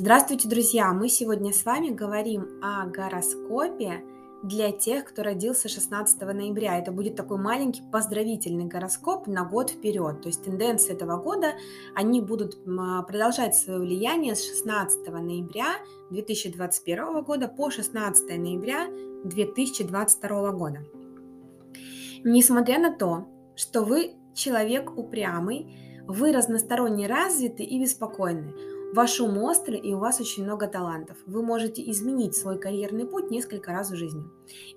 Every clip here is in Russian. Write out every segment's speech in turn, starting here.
Здравствуйте, друзья! Мы сегодня с вами говорим о гороскопе для тех, кто родился 16 ноября. Это будет такой маленький поздравительный гороскоп на год вперед. То есть тенденции этого года, они будут продолжать свое влияние с 16 ноября 2021 года по 16 ноября 2022 года. Несмотря на то, что вы человек упрямый, вы разносторонне развиты и беспокойны, Ваш ум острый и у вас очень много талантов. Вы можете изменить свой карьерный путь несколько раз в жизни.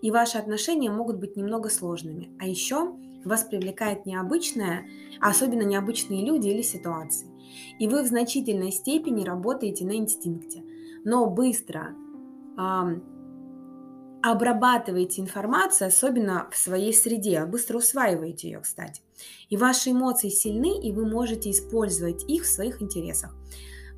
И ваши отношения могут быть немного сложными. А еще вас привлекает необычное, особенно необычные люди или ситуации. И вы в значительной степени работаете на инстинкте. Но быстро эм, обрабатываете информацию, особенно в своей среде, быстро усваиваете ее, кстати. И ваши эмоции сильны, и вы можете использовать их в своих интересах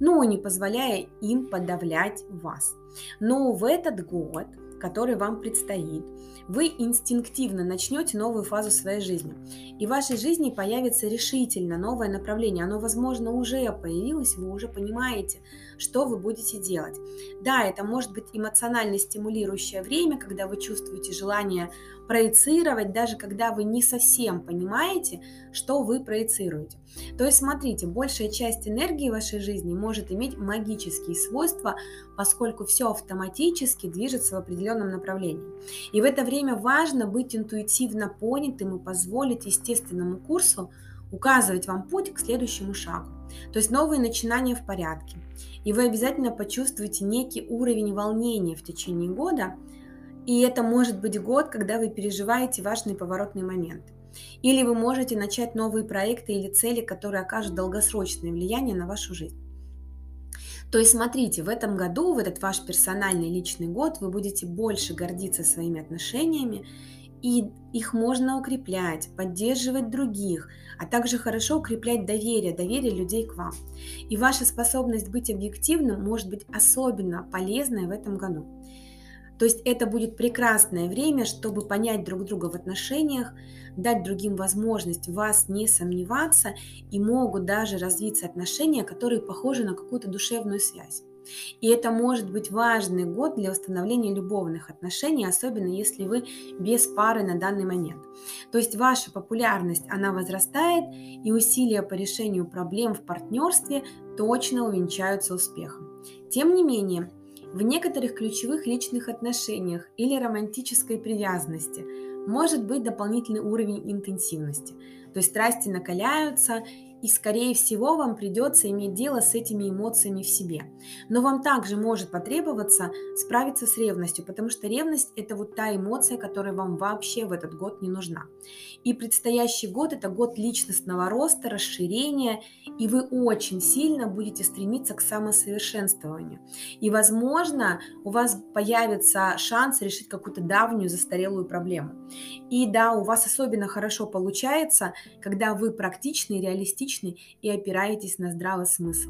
но не позволяя им подавлять вас. Но в этот год, который вам предстоит, вы инстинктивно начнете новую фазу своей жизни. И в вашей жизни появится решительно новое направление. Оно, возможно, уже появилось, вы уже понимаете, что вы будете делать. Да, это может быть эмоционально стимулирующее время, когда вы чувствуете желание проецировать, даже когда вы не совсем понимаете, что вы проецируете. То есть, смотрите, большая часть энергии вашей жизни может иметь магические свойства, поскольку все автоматически движется в определенном направлении. И в это время важно быть интуитивно понятым и позволить естественному курсу указывать вам путь к следующему шагу. То есть новые начинания в порядке. И вы обязательно почувствуете некий уровень волнения в течение года. И это может быть год, когда вы переживаете важный поворотный момент. Или вы можете начать новые проекты или цели, которые окажут долгосрочное влияние на вашу жизнь. То есть смотрите, в этом году, в этот ваш персональный личный год, вы будете больше гордиться своими отношениями, и их можно укреплять, поддерживать других, а также хорошо укреплять доверие, доверие людей к вам. И ваша способность быть объективным может быть особенно полезной в этом году. То есть это будет прекрасное время, чтобы понять друг друга в отношениях, дать другим возможность вас не сомневаться и могут даже развиться отношения, которые похожи на какую-то душевную связь. И это может быть важный год для установления любовных отношений, особенно если вы без пары на данный момент. То есть ваша популярность, она возрастает, и усилия по решению проблем в партнерстве точно увенчаются успехом. Тем не менее, в некоторых ключевых личных отношениях или романтической привязанности может быть дополнительный уровень интенсивности. То есть страсти накаляются, и, скорее всего, вам придется иметь дело с этими эмоциями в себе. Но вам также может потребоваться справиться с ревностью, потому что ревность – это вот та эмоция, которая вам вообще в этот год не нужна. И предстоящий год – это год личностного роста, расширения, и вы очень сильно будете стремиться к самосовершенствованию. И, возможно, у вас появится шанс решить какую-то давнюю застарелую проблему. И да, у вас особенно хорошо получается, когда вы практичны и реалистичны логичны и опираетесь на здравый смысл.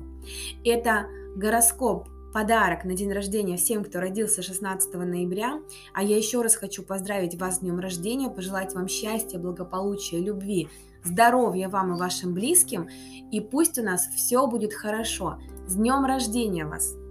Это гороскоп подарок на день рождения всем, кто родился 16 ноября. А я еще раз хочу поздравить вас с днем рождения, пожелать вам счастья, благополучия, любви, здоровья вам и вашим близким. И пусть у нас все будет хорошо. С днем рождения вас!